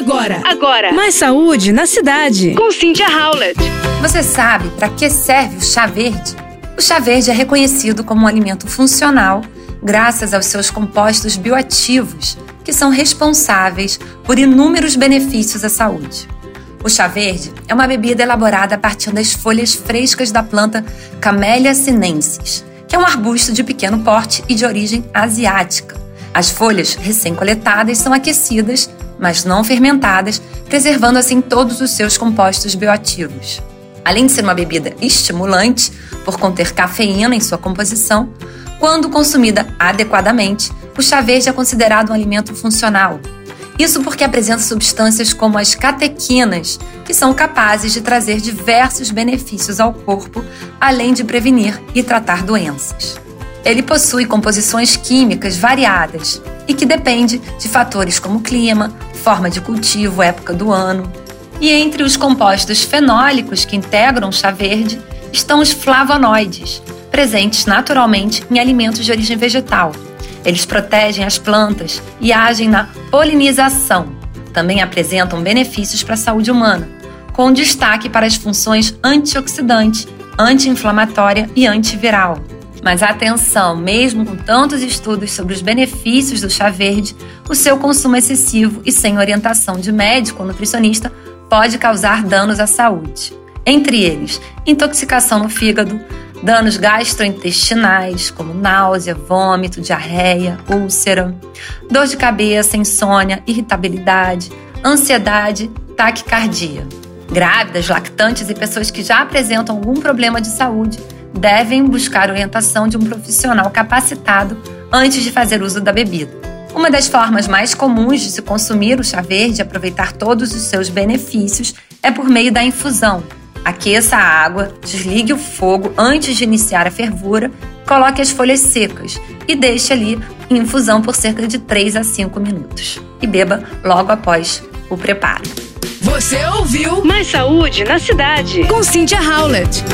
Agora, agora. Mais saúde na cidade. Com Cynthia Howlett. Você sabe para que serve o chá verde? O chá verde é reconhecido como um alimento funcional graças aos seus compostos bioativos, que são responsáveis por inúmeros benefícios à saúde. O chá verde é uma bebida elaborada a partir das folhas frescas da planta Camellia sinensis, que é um arbusto de pequeno porte e de origem asiática. As folhas recém-coletadas são aquecidas, mas não fermentadas, preservando assim todos os seus compostos bioativos. Além de ser uma bebida estimulante, por conter cafeína em sua composição, quando consumida adequadamente, o chá verde é considerado um alimento funcional. Isso porque apresenta substâncias como as catequinas, que são capazes de trazer diversos benefícios ao corpo, além de prevenir e tratar doenças. Ele possui composições químicas variadas e que depende de fatores como clima, forma de cultivo, época do ano. E entre os compostos fenólicos que integram o chá verde estão os flavonoides, presentes naturalmente em alimentos de origem vegetal. Eles protegem as plantas e agem na polinização. Também apresentam benefícios para a saúde humana, com destaque para as funções antioxidante, anti-inflamatória e antiviral. Mas atenção, mesmo com tantos estudos sobre os benefícios do chá verde, o seu consumo excessivo e sem orientação de médico ou nutricionista pode causar danos à saúde. Entre eles, intoxicação no fígado, danos gastrointestinais, como náusea, vômito, diarreia, úlcera, dor de cabeça, insônia, irritabilidade, ansiedade, taquicardia. Grávidas, lactantes e pessoas que já apresentam algum problema de saúde devem buscar orientação de um profissional capacitado antes de fazer uso da bebida. Uma das formas mais comuns de se consumir o chá verde e aproveitar todos os seus benefícios é por meio da infusão. Aqueça a água, desligue o fogo antes de iniciar a fervura, coloque as folhas secas e deixe ali em infusão por cerca de 3 a 5 minutos. E beba logo após o preparo. Você ouviu Mais saúde na cidade. com Cynthia Howlett.